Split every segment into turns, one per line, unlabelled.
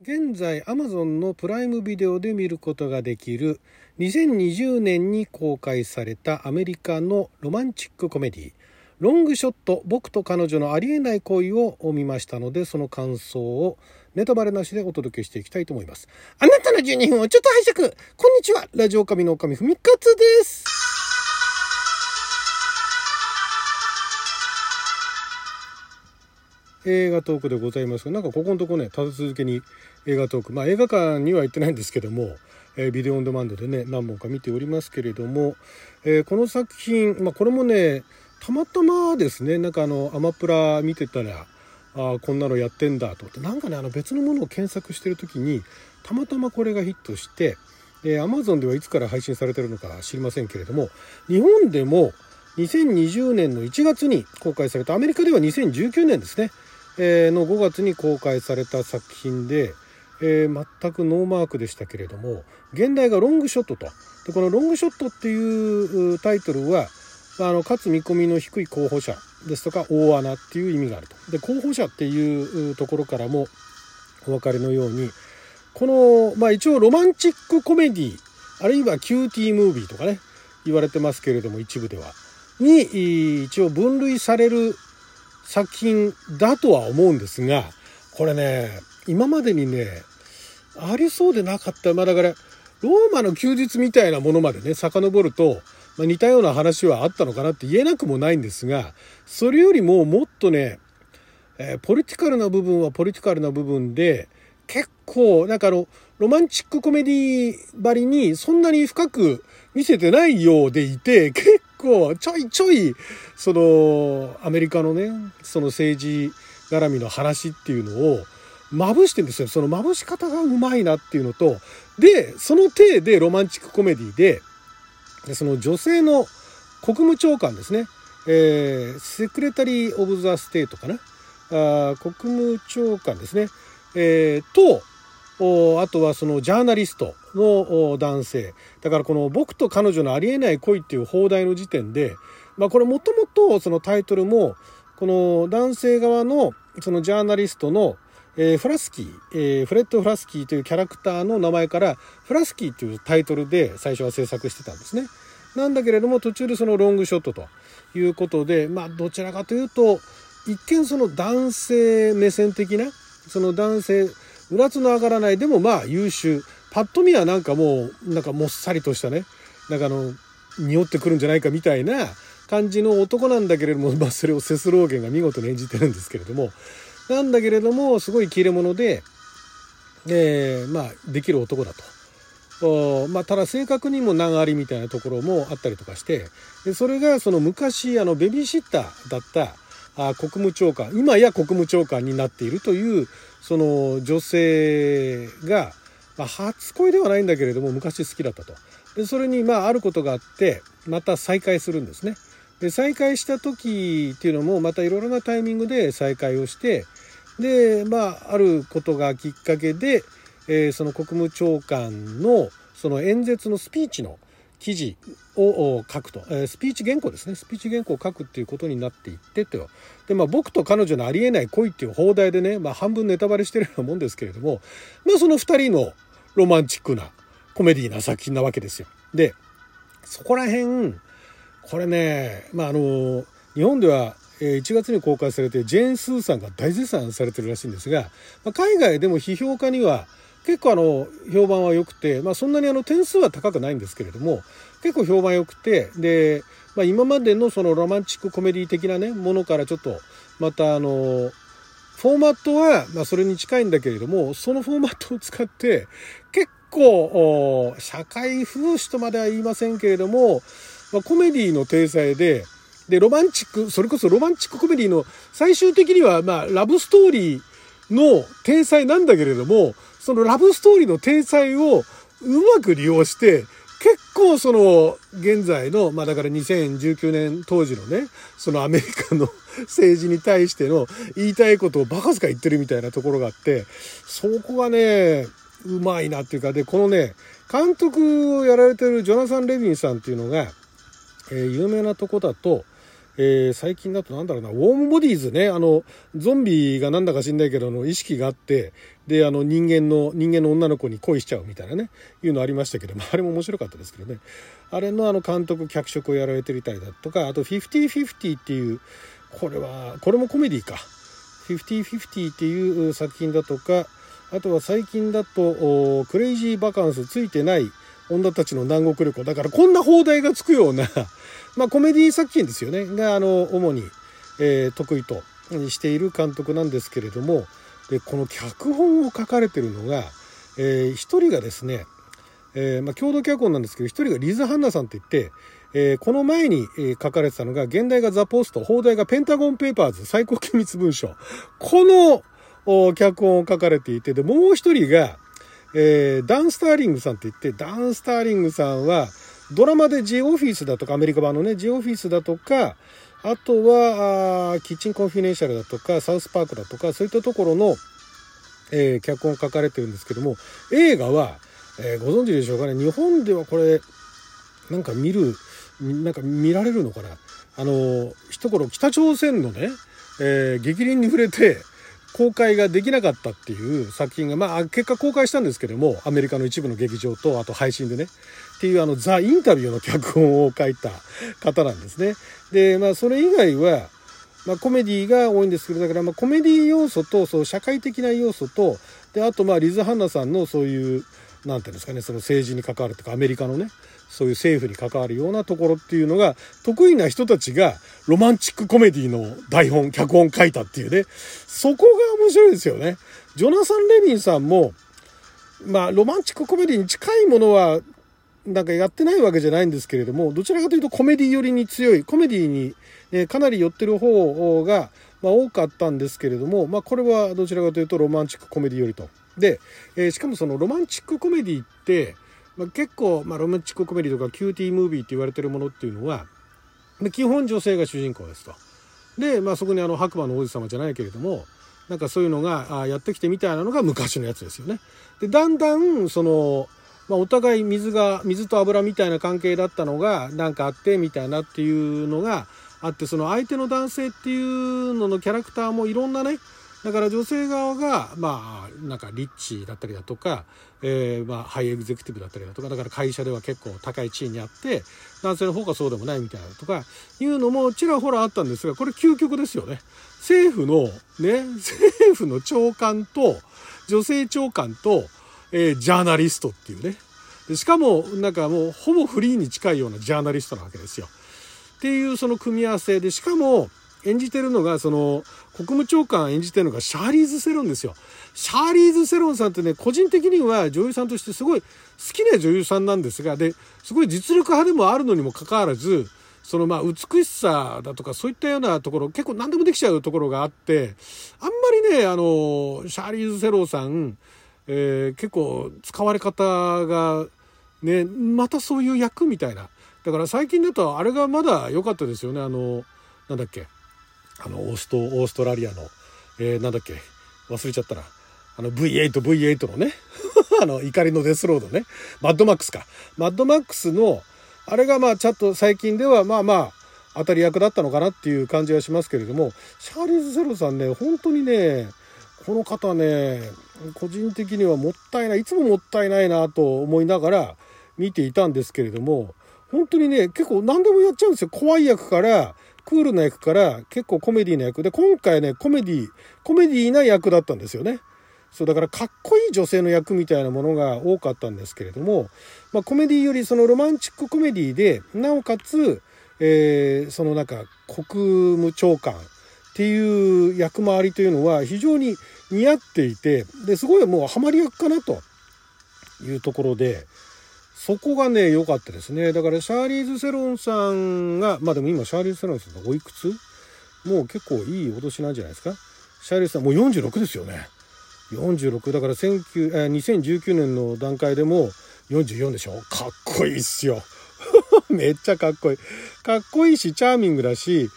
現在 Amazon のプライムビデオで見ることができる2020年に公開されたアメリカのロマンチックコメディロングショット僕と彼女のありえない恋を見ましたのでその感想をネタバレなしでお届けしていきたいと思います。あなたの12分をちょっと拝借。こんにちは。ラジオ神の神ふみかつです。映画トークでございますがなんかここのとこね立て続けに映画トーク。まあ映画館には行ってないんですけども、えー、ビデオオンデマンドでね何本か見ておりますけれども、えー、この作品、まあ、これもねたまたまですねなんかあのアマプラ見てたらあこんなのやってんだと思ってなんかねあの別のものを検索してる時にたまたまこれがヒットしてで Amazon ではいつから配信されてるのか知りませんけれども日本でも2020年の1月に公開されたアメリカでは2019年ですね、え、の5月に公開された作品で、えー、全くノーマークでしたけれども現代がロングショットとでこのロングショットっていうタイトルはあの勝つ見込みの低い候補者ですとか大穴っていう意味があると。で候補者っていうところからもお分かりのようにこの、まあ、一応ロマンチックコメディあるいはキューティームービーとかね言われてますけれども一部ではに一応分類される作品だとは思うんですがこれね今までにねありそうでなかったまあだからローマの休日みたいなものまでね遡るとまあ、似たような話はあったのかなって言えなくもないんですがそれよりももっとね、えー、ポリティカルな部分はポリティカルな部分で結構なんかあのロマンチックコメディばりにそんなに深く見せてないようでいて結構ちょいちょいそのアメリカのねその政治絡みの話っていうのをまぶしてんですよ。そのまぶし方がうまいなっていうのとでその体でロマンチックコメディででその女性の国務長官ですね、えー、 Secretary of the State かな？あ国務長官ですね、えー、とあとはそのジャーナリストの男性だからこの「僕と彼女のありえない恋」っていう放題の時点で、まあ、これもともとそのタイトルもこの男性側のそのジャーナリストのえー、フラスキー、えー、フレッド・フラスキーというキャラクターの名前からフラスキーというタイトルで最初は制作してたんですね。なんだけれども途中でそのロングショットということでまあどちらかというと一見その男性目線的なその男性うらつの上がらない。でもまあ優秀。パッと見はなんかもうなんかもっさりとしたね。なんかあの匂ってくるんじゃないかみたいな感じの男なんだけれども、まあ、それをセスローゲンが見事に演じてるんですけれども。なんだけれどもすごい切れ者で、えー、まあできる男だと。まあ、ただ正確にも難ありみたいなところもあったりとかしてでそれがその昔あのベビーシッターだったあ国務長官今や国務長官になっているというその女性が、まあ、初恋ではないんだけれども昔好きだったと。でそれにまああることがあってまた再会するんですね。で再会した時っていうのもまたいろいろなタイミングで再会をしてでまああることがきっかけで、えー、その国務長官のその演説のスピーチの記事を書くと、えー、スピーチ原稿ですね。スピーチ原稿を書くっていうことになっていってと。で、まあ、僕と彼女のありえない恋っていう放題でね、まあ、半分ネタバレしてるようなもんですけれども、まあ、その2人のロマンチックなコメディーな作品なわけですよ。でそこら辺これねまああの日本では1月に公開されてジェーン・スーさんが大絶賛されてるらしいんですが、まあ、海外でも批評家には結構あの評判は良くて、まあ、そんなにあの点数は高くないんですけれども結構評判良くてで、まあ、今までのそのロマンチックコメディ的なねものからちょっとまたあのフォーマットはまそれに近いんだけれどもそのフォーマットを使って結構社会風刺とまでは言いませんけれども、まあ、コメディの体裁でで、ロマンチック、それこそロマンチックコメディの最終的には、まあ、ラブストーリーの体裁なんだけれども、そのラブストーリーの体裁をうまく利用して、結構その現在の、まあだから2019年当時のね、そのアメリカの 政治に対しての言いたいことをバカすか言ってるみたいなところがあって、そこがね、うまいなっていうか、で、このね、監督をやられてるジョナサン・レビンさんっていうのが、えー、有名なとこだと、えー、最近だとなんだろうな、ウォームボディーズね、あの、ゾンビがなんだか知んないけど、あの、意識があって、で、あの、人間の、人間の女の子に恋しちゃうみたいなね、いうのありましたけど、まあ、あれも面白かったですけどね。あれのあの、監督、脚色をやられてみたりだとか、あと、50-50っていう、これは、これもコメディか。50-50っていう作品だとか、あとは最近だと、クレイジーバカンスついてない女たちの南国旅行。だからこんな放題がつくような まあコメディ作品ですよね。が、あの、主に、えー、得意としている監督なんですけれども、で、この脚本を書かれてるのが、えー、一人がですね、えー、まあ、共同脚本なんですけど、一人がリズ・ハンナさんって言って、えー、この前に、え書かれてたのが、現代がザ・ポスト、放題がペンタゴン・ペーパーズ、最高機密文書。この、脚本を書かれていて、で、もう一人が、えー、ダン・スターリングさんって言って、ダン・スターリングさんは、ドラマでジオフィスだとか、アメリカ版のね、ジオフィスだとか、あとは、あキッチンコンフィネンシャルだとか、サウスパークだとか、そういったところの、えー、脚本書かれてるんですけども、映画は、えー、ご存知でしょうかね、日本ではこれ、なんか見る、なんか見られるのかな。あの、一頃北朝鮮のね、えー、激鱗に触れて、公開ができなかったっていう作品が、まあ、結果公開したんですけども、アメリカの一部の劇場と、あと配信でね、っていうあの、ザ・インタビューの脚本を書いた方なんですね。で、まあ、それ以外は、まあ、コメディが多いんですけど、だから、まあ、コメディ要素と、そう、社会的な要素と、で、あと、まあ、リズ・ハンナさんのそういう、なんていうんですかね、その政治に関わるとか、アメリカのね、そういう政府に関わるようなところっていうのが、得意な人たちが、ロマンチックコメディの台本、脚本書いたっていうね、そこが面白いですよね。ジョナサン・レビンさんも、まあ、ロマンチックコメディに近いものは、なんかやってないわけじゃないんですけれども、どちらかというとコメディ寄りに強い、コメディに、えかなり寄ってる方が、まあ、多かったんですけれども、まあ、これはどちらかというとロマンチックコメディ寄りと。で、えー、しかもそのロマンチックコメディって、まあ、結構、まあ、ロマンチックコメディとかキューティームービーって言われてるものっていうのは、基本女性が主人公ですと。で、まあ、そこにあの白馬の王子様じゃないけれどもなんかそういうのがやってきてみたいなのが昔のやつですよね。でだんだんその、まあ、お互い水が水と油みたいな関係だったのがなんかあってみたいなっていうのがあってその相手の男性っていうののキャラクターもいろんなねだから女性側が、まあ、なんかリッチだったりだとか、えー、まあ、ハイエグゼクティブだったりだとか、だから会社では結構高い地位にあって、男性の方がそうでもないみたいなとか、いうのもちらほらあったんですが、これ究極ですよね。政府の、ね、政府の長官と、女性長官と、えー、ジャーナリストっていうね。しかも、なんかもう、ほぼフリーに近いようなジャーナリストなわけですよ。っていうその組み合わせで、しかも、演じてるのが、その、国務長官演じてるのがシャーリーズ・セロンですよ。シャーリーズ・セロンさんってね、個人的には女優さんとしてすごい好きな女優さんなんですが、で、すごい実力派でもあるのにもかかわらず、そのまあ美しさだとかそういったようなところ、結構何でもできちゃうところがあって、あんまりね、あの、シャーリーズ・セロンさん、えー、結構使われ方が、ね、またそういう役みたいな。だから最近だとあれがまだ良かったですよね。あの、なんだっけ。あの、オースト、オーストラリアの、えー、なんだっけ、忘れちゃったな。あの V8、V8 のね、あの、怒りのデスロードね、マッドマックスか。マッドマックスの、あれがまあ、ちょっと最近では、まあまあ、当たり役だったのかなっていう感じはしますけれども、シャーリーズ・セロさんね、本当にね、この方ね、個人的にはもったいない、いつももったいないなと思いながら見ていたんですけれども、本当にね、結構何でもやっちゃうんですよ。怖い役から、クールな役から結構コメディな役で、今回ね、コメディ、コメディな役だったんですよね。そう、だからかっこいい女性の役みたいなものが多かったんですけれども、まあコメディよりそのロマンチックコメディで、なおかつ、えー、そのなんか国務長官っていう役回りというのは非常に似合っていて、で、すごいもうハマり役かなというところで、そこがね、良かったですね。だからシャーリーズ・セロンさんが、まあでも今シャーリーズ・セロンさんがおいくつ？もう結構いいお年なんじゃないですか？シャーリーズさんもう46ですよね。46だから2019年の段階でも44でしょ？かっこいいっすよ。めっちゃかっこいい。かっこいいし、チャーミングだし、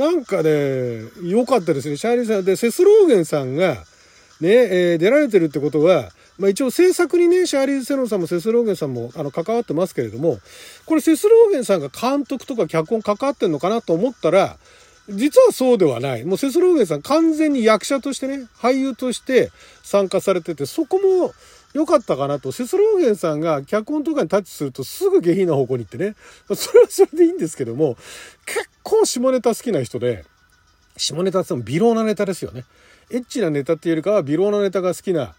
なんかね、良かったですね。シャーリーズさんで、セスローゲンさんが、ね、えー、出られてるってことは、まあ、一応制作にね、シャーリーズ・セロンさんもセスローゲンさんもあの関わってますけれども、これセスローゲンさんが監督とか脚本関わってんのかなと思ったら、実はそうではない。もうセスローゲンさん完全に役者としてね、俳優として参加されてて、そこも良かったかなと。セスローゲンさんが脚本とかにタッチするとすぐ下品な方向に行ってね。それはそれでいいんですけども、結構下ネタ好きな人で、下ネタっても微量なネタですよね。エッチなネタっていうよりかは微量なネタが好きな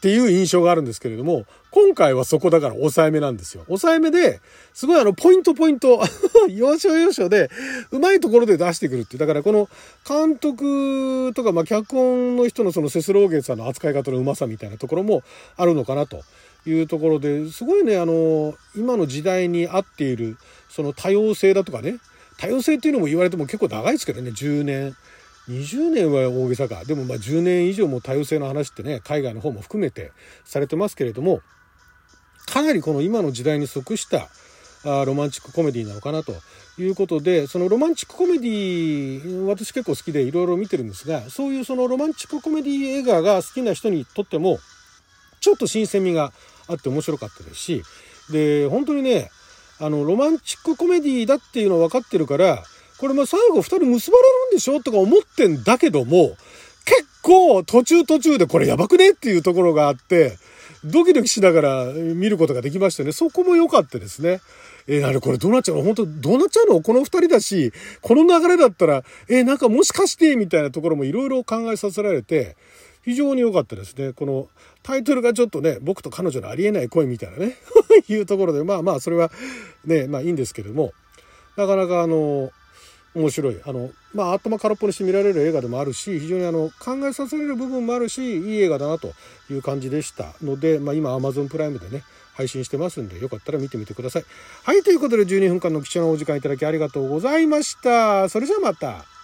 っていう印象があるんですけれども、今回はそこだから抑えめなんですよ。抑えめで、すごいあの、ポイントポイント、要所要所で、うまいところで出してくるっていう。だからこの、監督とか、まあ、脚本の人のそのセスローゲンさんの扱い方のうまさみたいなところもあるのかなというところで、すごいね、あの、今の時代に合っている、その多様性だとかね、多様性っていうのも言われても結構長いですけどね、10年。20年は大げさか。でもまあ10年以上も多様性の話ってね、海外の方も含めてされてますけれども、かなりこの今の時代に即したあロマンチックコメディなのかなということで、そのロマンチックコメディ、私結構好きでいろいろ見てるんですが、そういうそのロマンチックコメディ映画が好きな人にとっても、ちょっと新鮮味があって面白かったですし、で、本当にね、あの、ロマンチックコメディだっていうの分かってるから、これま最後二人結ばれるんでしょとか思ってんだけども、結構途中途中でこれやばくねっていうところがあって、ドキドキしながら見ることができましたね。そこも良かったですね。えー、なにこれどうなっちゃうの？本当どうなっちゃうの？この二人だし、この流れだったら、えー、なんかもしかしてみたいなところもいろいろ考えさせられて、非常に良かったですね。このタイトルがちょっとね、僕と彼女のありえない恋みたいなね、いうところで、まあまあそれはね、まあいいんですけども、なかなかあの、面白いあのまあ頭空っぽにして見られる映画でもあるし非常にあの考えさせられる部分もあるしいい映画だなという感じでしたので、まあ、今 Amazon プライムでね配信してますんでよかったら見てみてください。はいということで12分間の貴重なお時間いただきありがとうございました。それじゃあまた。